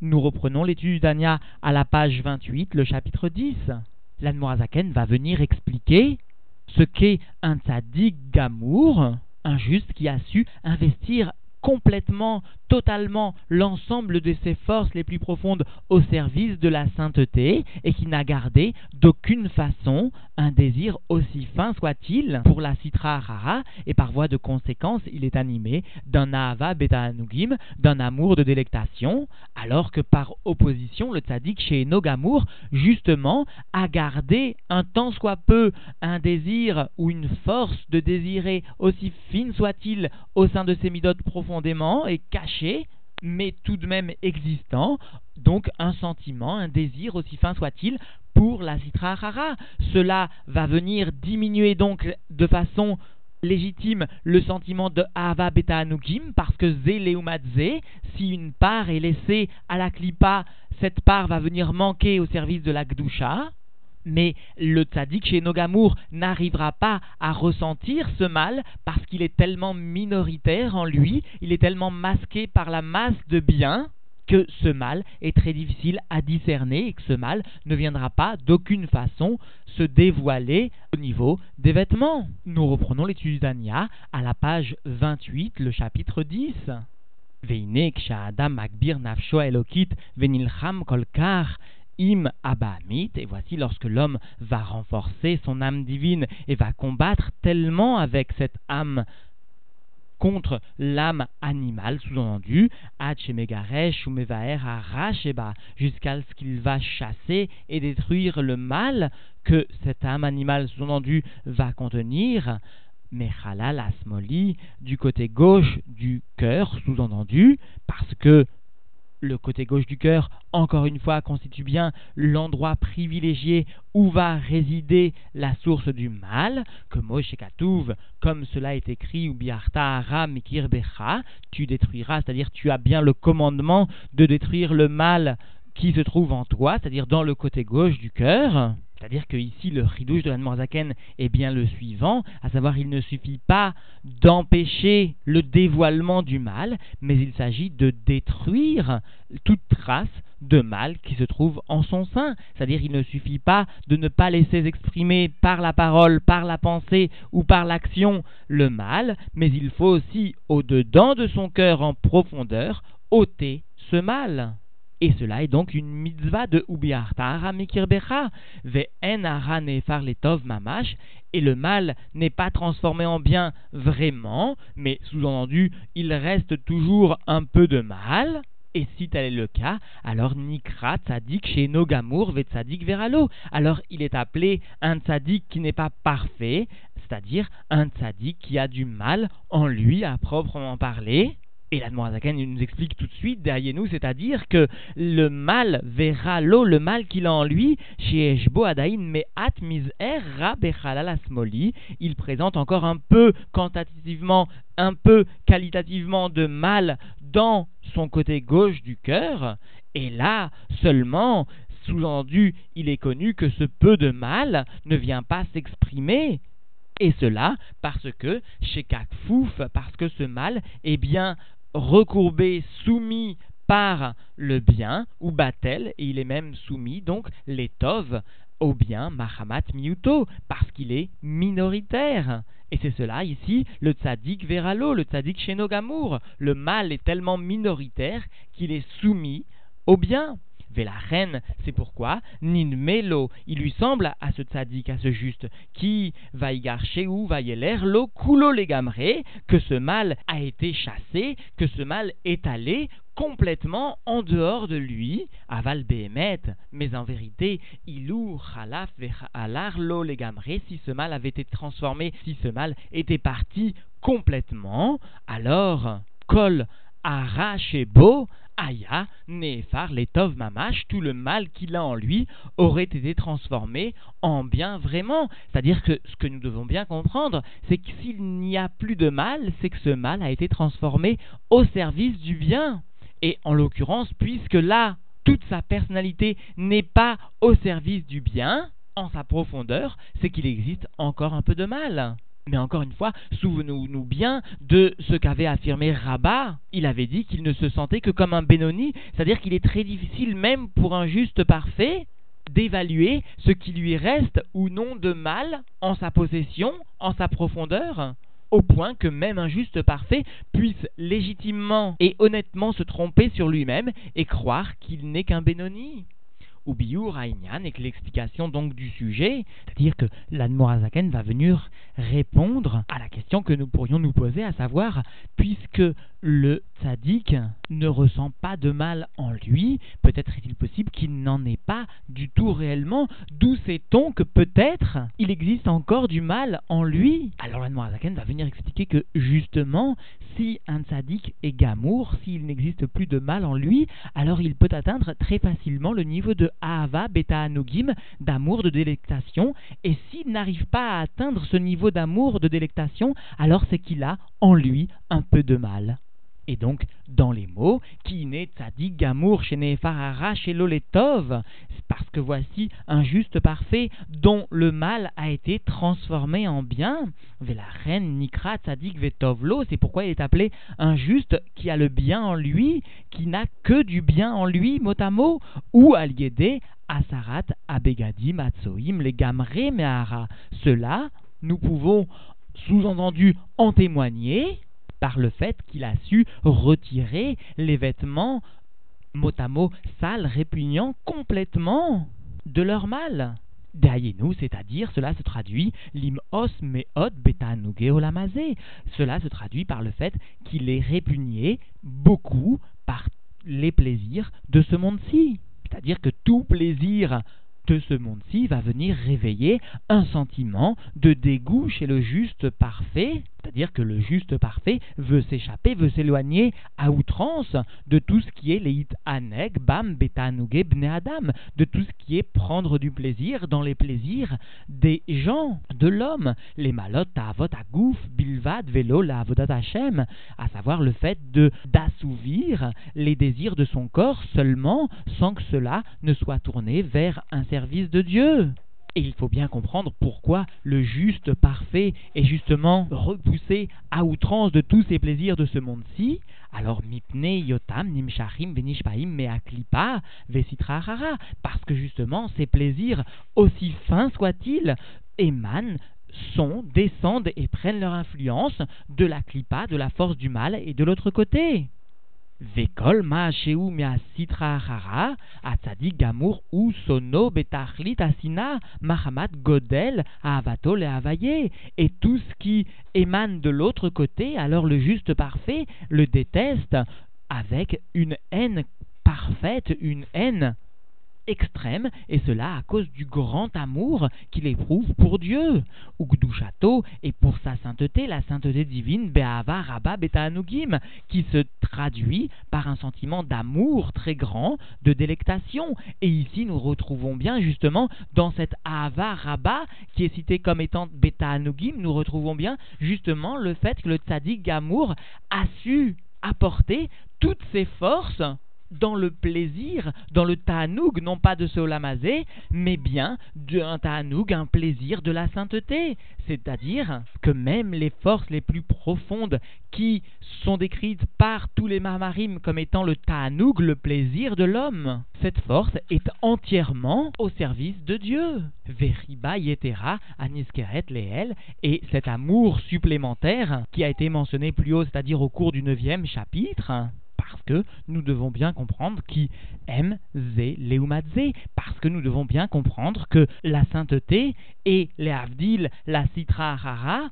Nous reprenons l'étude d'Ania à la page 28, le chapitre 10. L'Anmoazaken va venir expliquer ce qu'est un tzaddik gamour, un juste qui a su investir complètement, totalement l'ensemble de ses forces les plus profondes au service de la sainteté et qui n'a gardé d'aucune façon un désir aussi fin soit-il pour la citra rara et par voie de conséquence il est animé d'un ahava beta d'un amour de délectation, alors que par opposition le tzaddik chez Nogamour justement a gardé un tant soit peu un désir ou une force de désirer aussi fine soit-il au sein de ses midotes profondément et caché mais tout de même existant, donc un sentiment, un désir, aussi fin soit-il, pour la Sitra Hara. Cela va venir diminuer donc de façon légitime le sentiment de Ava Beta Anukim, parce que Zé si une part est laissée à la Klipa, cette part va venir manquer au service de la Gdusha mais le tzaddik chez Nogamour n'arrivera pas à ressentir ce mal parce qu'il est tellement minoritaire en lui, il est tellement masqué par la masse de bien que ce mal est très difficile à discerner et que ce mal ne viendra pas d'aucune façon se dévoiler au niveau des vêtements. Nous reprenons l'étude d'Ania à la page 28, le chapitre 10. kolkar im abamit, et voici lorsque l'homme va renforcer son âme divine et va combattre tellement avec cette âme contre l'âme animale, sous-entendu, Megaresh ou Mevaer jusqu'à ce qu'il va chasser et détruire le mal que cette âme animale, sous-entendu, va contenir. Mechalal Asmoli, du côté gauche du cœur, sous-entendu, parce que le côté gauche du cœur, encore une fois, constitue bien l'endroit privilégié où va résider la source du mal, que Moshe Katouv, comme cela est écrit, ou Biarta Mikir Becha, tu détruiras, c'est-à-dire tu as bien le commandement de détruire le mal qui se trouve en toi, c'est-à-dire dans le côté gauche du cœur. C'est-à-dire que ici le ridouche de l'Anmorzaken est bien le suivant, à savoir il ne suffit pas d'empêcher le dévoilement du mal, mais il s'agit de détruire toute trace de mal qui se trouve en son sein. C'est-à-dire il ne suffit pas de ne pas laisser exprimer par la parole, par la pensée ou par l'action le mal, mais il faut aussi au-dedans de son cœur en profondeur ôter ce mal. Et cela est donc une mitzvah de Ubiartara Mikirbecha, Ve'en Nefar Letov Mamash, et le mal n'est pas transformé en bien vraiment, mais sous-entendu, il reste toujours un peu de mal. Et si tel est le cas, alors Nikra Tzadik chez Nogamour ve Tzadik Veralo. Alors il est appelé un Tzadik qui n'est pas parfait, c'est-à-dire un Tzadik qui a du mal en lui à proprement parler. Et la Zaken nous explique tout de suite, derrière nous, c'est-à-dire que le mal verra l'eau, le mal qu'il a en lui, chez Eshbo Adain Me'at Miz'er Asmoli, il présente encore un peu quantitativement, un peu qualitativement de mal dans son côté gauche du cœur, et là seulement, sous-entendu, il est connu que ce peu de mal ne vient pas s'exprimer. Et cela parce que chez Kakfouf, parce que ce mal est bien recourbé, soumis par le bien, ou Batel, et il est même soumis, donc, l'étov, au bien Mahamat Miuto, parce qu'il est minoritaire. Et c'est cela ici, le tzaddik Veralo, le tzaddik Shenogamour. Le mal est tellement minoritaire qu'il est soumis au bien la reine, c'est pourquoi Nin Melo, il lui semble à ce tzaddik, à ce juste, qui va y garcher ou va y lo kulo legamre, que ce mal a été chassé, que ce mal est allé complètement en dehors de lui, aval behemet, mais en vérité, ilou chalaf alar lo legamre, si ce mal avait été transformé, si ce mal était parti complètement, alors kol arachebo Aya, Nefar, Letov Mamash, tout le mal qu'il a en lui aurait été transformé en bien vraiment. C'est-à-dire que ce que nous devons bien comprendre, c'est que s'il n'y a plus de mal, c'est que ce mal a été transformé au service du bien. Et en l'occurrence, puisque là, toute sa personnalité n'est pas au service du bien, en sa profondeur, c'est qu'il existe encore un peu de mal. Mais encore une fois, souvenons-nous bien de ce qu'avait affirmé Rabat. Il avait dit qu'il ne se sentait que comme un Benoni, c'est-à-dire qu'il est très difficile même pour un juste parfait d'évaluer ce qui lui reste ou non de mal en sa possession, en sa profondeur au point que même un juste parfait puisse légitimement et honnêtement se tromper sur lui-même et croire qu'il n'est qu'un Benoni ou Biur et que l'explication donc du sujet, c'est-à-dire que l'Admorazaken va venir répondre à la question que nous pourrions nous poser, à savoir, puisque le tzaddik ne ressent pas de mal en lui, peut-être est-il possible qu'il n'en ait pas du tout réellement, d'où sait-on que peut-être il existe encore du mal en lui? Alors l'Admorazaken va venir expliquer que justement, si un tzaddik est gamour, s'il n'existe plus de mal en lui, alors il peut atteindre très facilement le niveau de Ahava Beta Anugim, d'amour, de délectation, et s'il n'arrive pas à atteindre ce niveau d'amour, de délectation, alors c'est qu'il a en lui un peu de mal. Et donc, dans les mots, qui n'est tzadik gamour Farara chez Loletov, parce que voici un juste parfait dont le mal a été transformé en bien. la reine Nikra tzadik vetovlo, c'est pourquoi il est appelé un juste qui a le bien en lui, qui n'a que du bien en lui, mot à mot, ou aliédé asarat abegadim atsoim les gamre mehara. Cela, nous pouvons sous-entendu en témoigner par le fait qu'il a su retirer les vêtements mot à mot sales, répugnants complètement de leur mal. nous, c'est-à-dire, cela se traduit limos meot betanuge olamazé. Cela se traduit par le fait qu'il est répugné beaucoup par les plaisirs de ce monde-ci. C'est-à-dire que tout plaisir de ce monde-ci va venir réveiller un sentiment de dégoût chez le juste parfait, c'est-à-dire que le juste parfait veut s'échapper, veut s'éloigner à outrance de tout ce qui est les aneg, bam, betanuge, bne adam, de tout ce qui est prendre du plaisir dans les plaisirs des gens, de l'homme, les malotes, avot, agouf, bilvad, vélo, la avodat Hashem, à savoir le fait de d'assouvir les désirs de son corps seulement sans que cela ne soit tourné vers un service de Dieu. Et il faut bien comprendre pourquoi le juste parfait est justement repoussé à outrance de tous ces plaisirs de ce monde-ci. Alors mipne yotam nimshachim venishpaim meaklipa vesitra. Parce que justement ces plaisirs, aussi fins soient-ils, émanent sont, descendent et prennent leur influence de la clipa, de la force du mal et de l'autre côté. Vekol ma'asheu sitra hara, atzadik gamour ou sono betachlit asina, mahamat godel, avato le havaye. Et tout ce qui émane de l'autre côté, alors le juste parfait le déteste avec une haine parfaite, une haine extrême, et cela à cause du grand amour qu'il éprouve pour Dieu. Ugdushato et pour sa sainteté, la sainteté divine, Be'ava Rabba Beta qui se traduit par un sentiment d'amour très grand, de délectation. Et ici, nous retrouvons bien justement dans cette Ava Rabba qui est cité comme étant Beta Anugim, nous retrouvons bien justement le fait que le tzaddik Gamour a su apporter toutes ses forces dans le plaisir, dans le ta'anoug, non pas de ce olamazé, mais bien d'un ta'anoug, un plaisir de la sainteté. C'est-à-dire que même les forces les plus profondes qui sont décrites par tous les marmarim comme étant le ta'anoug, le plaisir de l'homme, cette force est entièrement au service de Dieu. Veriba yetera aniskeret leel, et cet amour supplémentaire qui a été mentionné plus haut, c'est-à-dire au cours du neuvième chapitre, parce que nous devons bien comprendre qui aime Zé Leumadze, parce que nous devons bien comprendre que la sainteté et les Avdil, la Sitra Harara,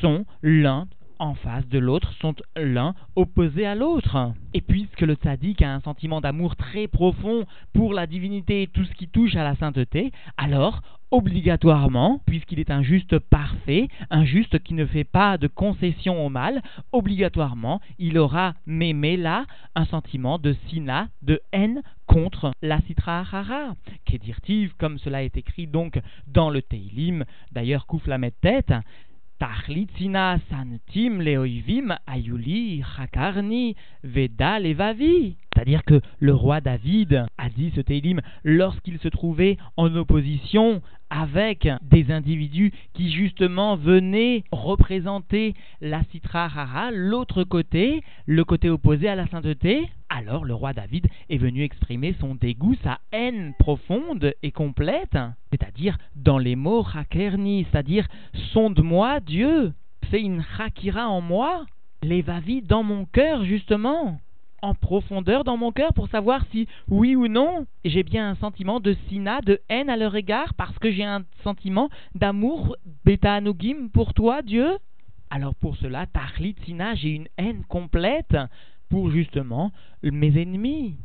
sont l'un en face de l'autre sont l'un opposé à l'autre. Et puisque le tzaddik a un sentiment d'amour très profond pour la divinité et tout ce qui touche à la sainteté, alors obligatoirement, puisqu'il est un juste parfait, un juste qui ne fait pas de concession au mal, obligatoirement, il aura mémé là un sentiment de sina, de haine contre la citra hara, qu'est-il comme cela est écrit donc dans le Teilim, d'ailleurs Kouf la tête, Tachlitzina santim leoivim ayuli chakarni veda levavi. C'est-à-dire que le roi David a dit ce Télim lorsqu'il se trouvait en opposition avec des individus qui justement venaient représenter la Citra Hara, l'autre côté, le côté opposé à la sainteté, alors le roi David est venu exprimer son dégoût, sa haine profonde et complète, c'est-à-dire dans les mots Hakerni, c'est-à-dire sonde-moi Dieu, fais une Hakira en moi, l'évavi dans mon cœur justement en profondeur dans mon cœur pour savoir si, oui ou non, j'ai bien un sentiment de sina, de haine à leur égard, parce que j'ai un sentiment d'amour, beta pour toi, Dieu Alors pour cela, tahlit sina, j'ai une haine complète pour justement mes ennemis.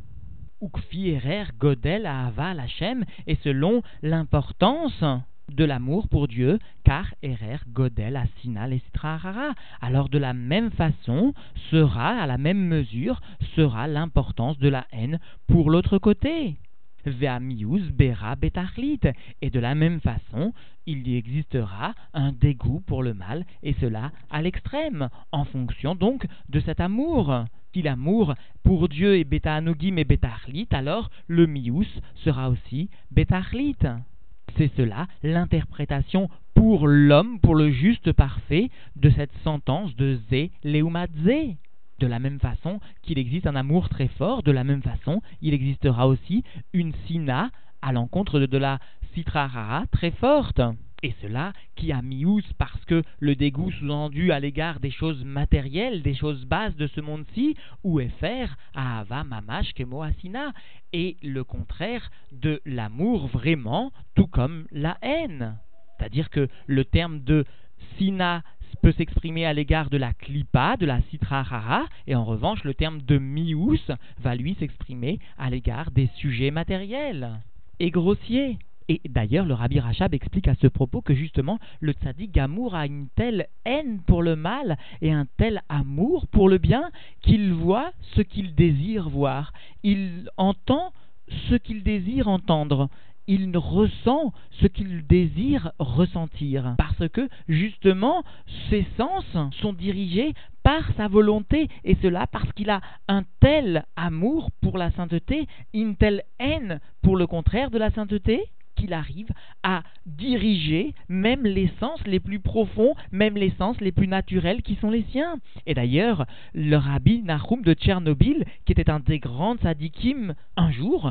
Ukfi erer godel ahava lachem, et selon l'importance de l'amour pour Dieu, car Erer Godel Asina Lestrahara. Alors de la même façon sera, à la même mesure, sera l'importance de la haine pour l'autre côté. Veamius Bera Betachlit. Et de la même façon, il y existera un dégoût pour le mal, et cela à l'extrême, en fonction donc de cet amour. Si l'amour pour Dieu est Beta Anogim et Betachlit, alors le Mius sera aussi Betachlit. C'est cela l'interprétation pour l'homme, pour le juste parfait, de cette sentence de Zé Zé. De la même façon qu'il existe un amour très fort, de la même façon, il existera aussi une sina à l'encontre de, la citrarara très forte. Et cela qui a mius parce que le dégoût sous-entendu à l'égard des choses matérielles, des choses basses de ce monde-ci, ou est faire ava mamash kemo asina, et le contraire de l'amour vraiment, tout comme la haine. C'est-à-dire que le terme de sina peut s'exprimer à l'égard de la klipa, de la citrahara, et en revanche le terme de mius va lui s'exprimer à l'égard des sujets matériels et grossiers. Et d'ailleurs, le Rabbi Rachab explique à ce propos que justement le tzaddik Gamour a une telle haine pour le mal et un tel amour pour le bien qu'il voit ce qu'il désire voir. Il entend ce qu'il désire entendre il ressent ce qu'il désire ressentir. Parce que, justement, ses sens sont dirigés par sa volonté, et cela parce qu'il a un tel amour pour la sainteté, une telle haine pour le contraire de la sainteté, qu'il arrive à diriger même les sens les plus profonds, même les sens les plus naturels qui sont les siens. Et d'ailleurs, le rabbi Nahum de Tchernobyl, qui était un des grands sadikim, un jour,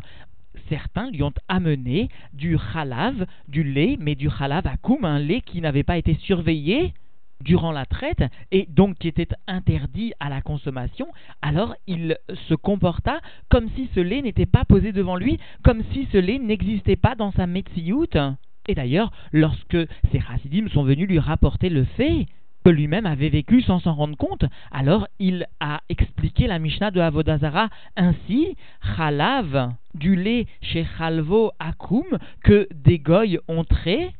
certains lui ont amené du halav, du lait, mais du halav akum, un lait qui n'avait pas été surveillé, durant la traite et donc qui était interdit à la consommation, alors il se comporta comme si ce lait n'était pas posé devant lui, comme si ce lait n'existait pas dans sa Metsiout. Et d'ailleurs, lorsque ces chassidim sont venus lui rapporter le fait que lui-même avait vécu sans s'en rendre compte, alors il a expliqué la Mishnah de Avodazara ainsi, Chalav, du lait chez Chalvo Akum, que des goy ont trait,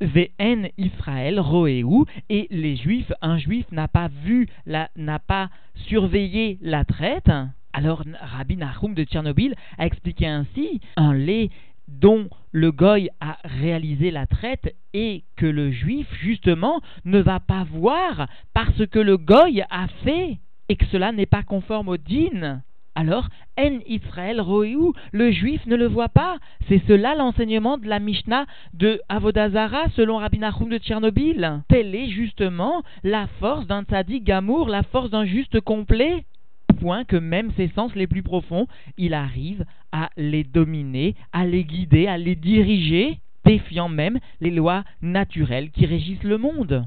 VN Israël Roéou et les Juifs, un Juif n'a pas vu, n'a pas surveillé la traite. Alors Rabbi Nahum de Tchernobyl a expliqué ainsi un lait dont le goy a réalisé la traite et que le juif justement ne va pas voir parce que le goy a fait et que cela n'est pas conforme au din. Alors, En Israël Roéou, le juif ne le voit pas. C'est cela l'enseignement de la Mishnah de Avodazara selon Rabbi Nachum de Tchernobyl. Telle est justement la force d'un tzaddik gamour, la force d'un juste complet. Point que même ses sens les plus profonds, il arrive à les dominer, à les guider, à les diriger, défiant même les lois naturelles qui régissent le monde.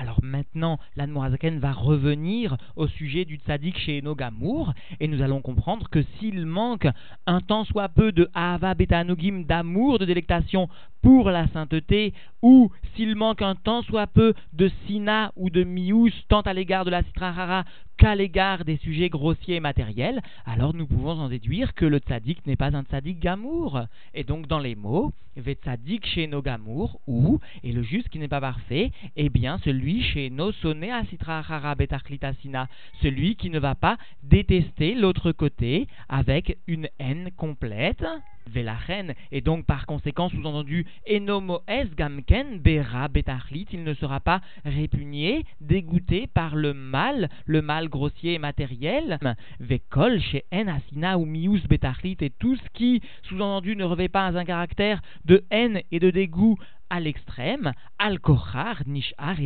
Alors maintenant, l'Anmoazaken va revenir au sujet du tzaddik chez Enogamour, et nous allons comprendre que s'il manque un tant soit peu de Ahava Betanogim, d'amour, de délectation pour la sainteté, ou s'il manque un tant soit peu de Sina ou de Mius, tant à l'égard de la Citrahara qu'à l'égard des sujets grossiers et matériels, alors nous pouvons en déduire que le tzaddik n'est pas un tzaddik gamour. Et donc dans les mots, ve tzaddik chez nos gamour, ou, et le juste qui n'est pas parfait, eh bien celui chez nos sonné à Citrahara betarklitasina, celui qui ne va pas détester l'autre côté avec une haine complète, Et donc par conséquent sous-entendu Enomoes Gamken Bera Betachlit, il ne sera pas répugné, dégoûté par le mal, le mal grossier et matériel. Vekol chez Asina ou Mius Betachlit, et tout ce qui, sous-entendu, ne revêt pas un caractère de haine et de dégoût à l'extrême, Al-Kochar, Nishar,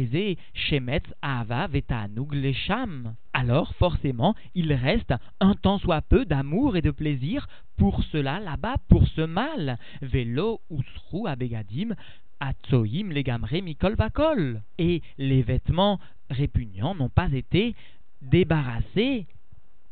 Shemetz, Ahava, Vetanug, Lesham. Alors, forcément, il reste un tant soit peu d'amour et de plaisir pour cela là-bas, pour ce mal. Velo, Usru, Abegadim, Atsoim, Legamre, Mikol, Vakol. Et les vêtements répugnants n'ont pas été débarrassés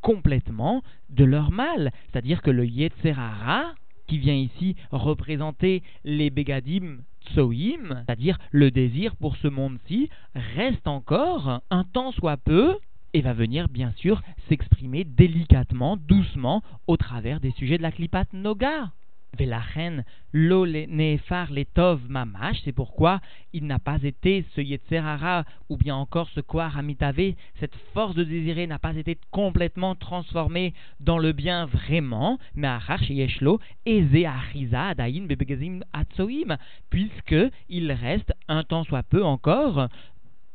complètement de leur mal. C'est-à-dire que le Yetzerara, qui vient ici représenter les Begadim Tsoim, c'est-à-dire le désir pour ce monde-ci, reste encore un temps soit peu et va venir bien sûr s'exprimer délicatement, doucement, au travers des sujets de la Klipat Noga. Velachen lo nefar letov mamash, c'est pourquoi il n'a pas été ce yetzerara ou bien encore ce koar amitave, cette force de désirer n'a pas été complètement transformée dans le bien vraiment, mais achar yeshlo eze achiza adayin bebegazim atsoim, puisque il reste un temps soit peu encore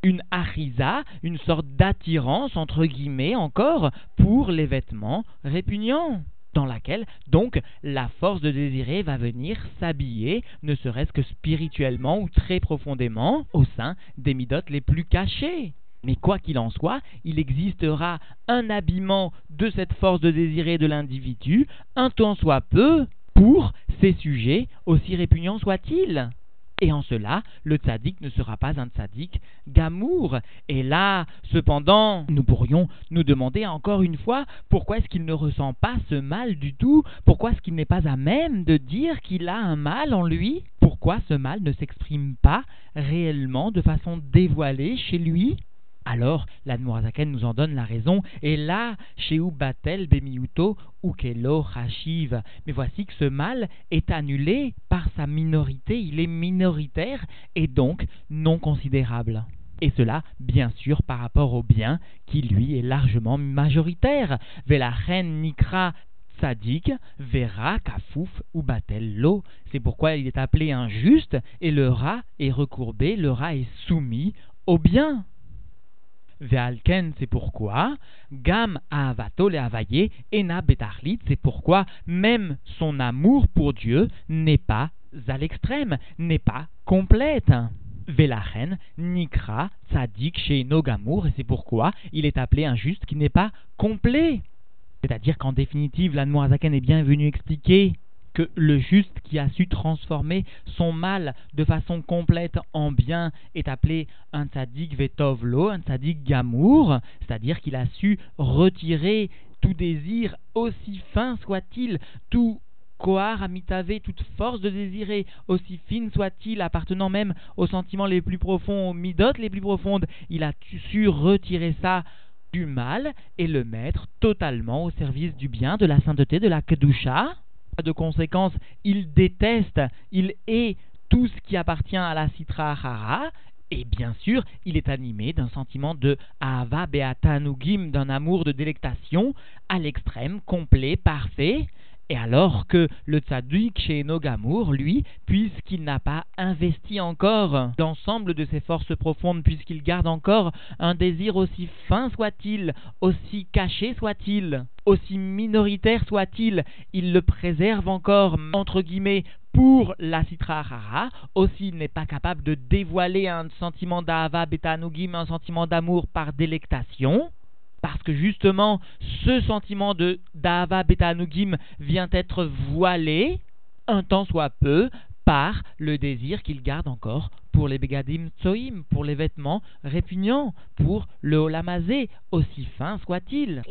une achiza, une sorte d'attirance entre guillemets encore pour les vêtements répugnants dans laquelle donc la force de désirer va venir s'habiller, ne serait-ce que spirituellement ou très profondément, au sein des midotes les plus cachées. Mais quoi qu'il en soit, il existera un habillement de cette force de désirer de l'individu, un temps soit peu, pour ces sujets, aussi répugnants soient-ils. Et en cela, le tzaddik ne sera pas un tzaddik gamour. Et là, cependant, nous pourrions nous demander encore une fois pourquoi est-ce qu'il ne ressent pas ce mal du tout? Pourquoi est-ce qu'il n'est pas à même de dire qu'il a un mal en lui? Pourquoi ce mal ne s'exprime pas réellement de façon dévoilée chez lui? Alors, l'Admorazaken nous en donne la raison, et là, chez Ubatel Bemiuto Ukelo Hashiv. Mais voici que ce mal est annulé par sa minorité, il est minoritaire et donc non considérable. Et cela, bien sûr, par rapport au bien qui, lui, est largement majoritaire. Velachen Nikra Tzadik, Vera, Kafouf ou Batel Lo. C'est pourquoi il est appelé injuste et le rat est recourbé, le rat est soumis au bien. Ve'alken, c'est pourquoi. Gam avato le avaye, ena betachlit, c'est pourquoi même son amour pour Dieu n'est pas à l'extrême, n'est pas complète. Velachen, Nikra, Tzadik, chez Nogamour, et c'est pourquoi il est appelé un juste qui n'est pas complet. C'est-à-dire qu'en définitive, l'Anmoazaken est bien venu expliquer que le juste qui a su transformer son mal de façon complète en bien est appelé un tzaddik vetovlo, un tzaddik gamour, c'est-à-dire qu'il a su retirer tout désir, aussi fin soit-il, tout Kohar amitave, toute force de désirer, aussi fine soit-il, appartenant même aux sentiments les plus profonds, aux midotes les plus profondes, il a su retirer ça du mal et le mettre totalement au service du bien, de la sainteté, de la kedusha de conséquence, il déteste, il est tout ce qui appartient à la Sitra Hara, et bien sûr, il est animé d'un sentiment de Ahava Beata Nugim, d'un amour de délectation à l'extrême, complet, parfait, et alors que le tzaddik chez Nogamour, lui, puisqu'il n'a pas investi encore l'ensemble de ses forces profondes, puisqu'il garde encore un désir aussi fin soit-il, aussi caché soit-il, aussi minoritaire soit-il, il le préserve encore, entre guillemets, pour la Sitra Hara, aussi il n'est pas capable de dévoiler un sentiment d'Ahava Betanugim, un sentiment d'amour par délectation, parce que justement ce sentiment de Dava Beta vient être voilé, un temps soit peu, par le désir qu'il garde encore pour les Begadim Tsoim, pour les vêtements répugnants, pour le Olamazé, aussi fin soit-il.